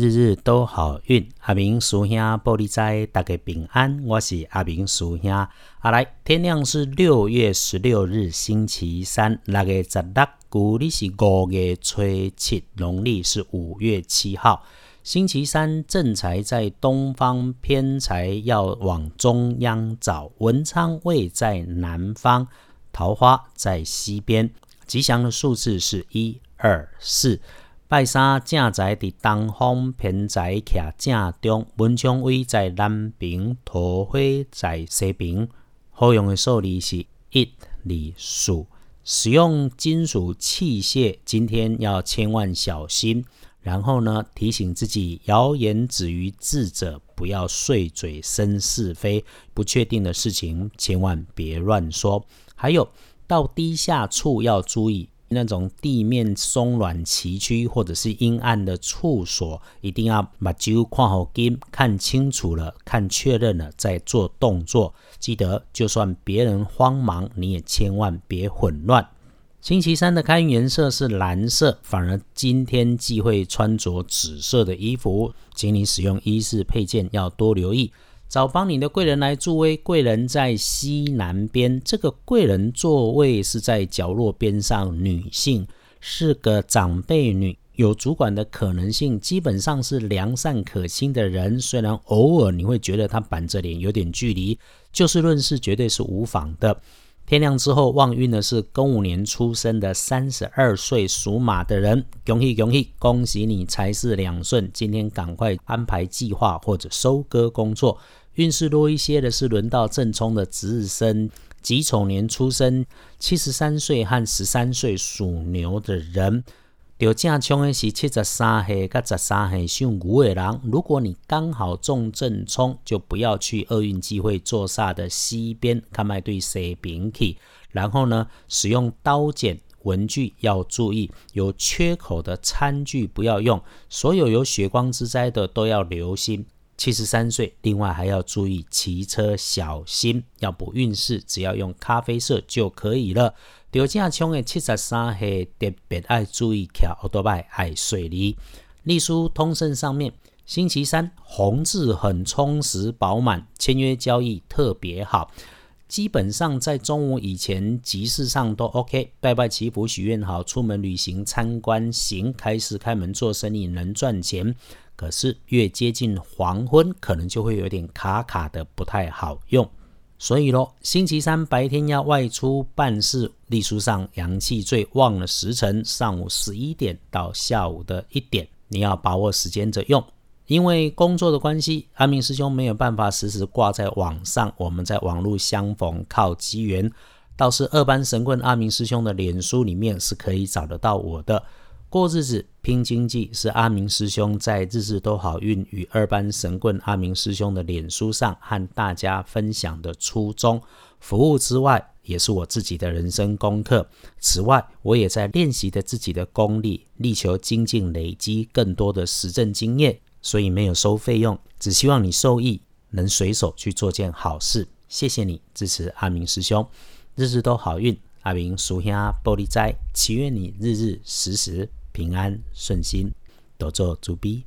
日日都好运，阿明叔兄玻璃斋，大家平安。我是阿明叔兄。阿来，天亮是六月十六日，星期三。六月十六，古历是五月初七，农历是五月七号，星期三。正财在东方，偏财要往中央找。文昌位在南方，桃花在西边。吉祥的数字是一二四。拜三正在伫东方，偏在徛正中，文昌位在南边，桃花在西边。好用的数字是一、二、四。使用金属器械，今天要千万小心。然后呢，提醒自己，谣言止于智者，不要碎嘴生是非。不确定的事情，千万别乱说。还有，到低下处要注意。那种地面松软崎岖或者是阴暗的处所，一定要把酒看好金，看清楚了，看确认了再做动作。记得，就算别人慌忙，你也千万别混乱。星期三的开运颜色是蓝色，反而今天忌讳穿着紫色的衣服，请你使用衣饰配件要多留意。找帮你的贵人来助威，贵人在西南边，这个贵人座位是在角落边上，女性是个长辈女，有主管的可能性，基本上是良善可亲的人，虽然偶尔你会觉得她板着脸有点距离，就事论事绝对是无妨的。天亮之后旺运的是庚午年出生的三十二岁属马的人，恭喜恭喜，恭喜你财势两顺，今天赶快安排计划或者收割工作。运势多一些的是轮到正冲的值日生，己丑年出生，七十三岁和十三岁属牛的人。有正冲的是七十三岁跟十三岁属牛的人。如果你刚好中正冲，就不要去厄运机会坐煞的西边，看卖对西边去。然后呢，使用刀剪文具要注意，有缺口的餐具不要用。所有有血光之灾的都要留心。七十三岁，另外还要注意骑车小心。要补运势，只要用咖啡色就可以了。刘正冲的七十三岁特别爱注意骑奥多拜爱水泥。隶书通胜上面，星期三红字很充实饱满，签约交易特别好。基本上在中午以前集市上都 OK，拜拜祈福许愿好，出门旅行参观行，开市开门做生意能赚钱。可是越接近黄昏，可能就会有点卡卡的，不太好用。所以咯，星期三白天要外出办事，历书上阳气最旺的时辰，上午十一点到下午的一点，你要把握时间着用。因为工作的关系，阿明师兄没有办法时时挂在网上，我们在网络相逢靠机缘。倒是二班神棍阿明师兄的脸书里面是可以找得到我的。过日子拼经济是阿明师兄在日日都好运与二班神棍阿明师兄的脸书上和大家分享的初衷。服务之外，也是我自己的人生功课。此外，我也在练习着自己的功力，力求精进，累积更多的实证经验。所以没有收费用，只希望你受益，能随手去做件好事。谢谢你支持阿明师兄，日日都好运。阿明属下玻璃斋，祈愿你日日时时。平安顺心，多做主逼。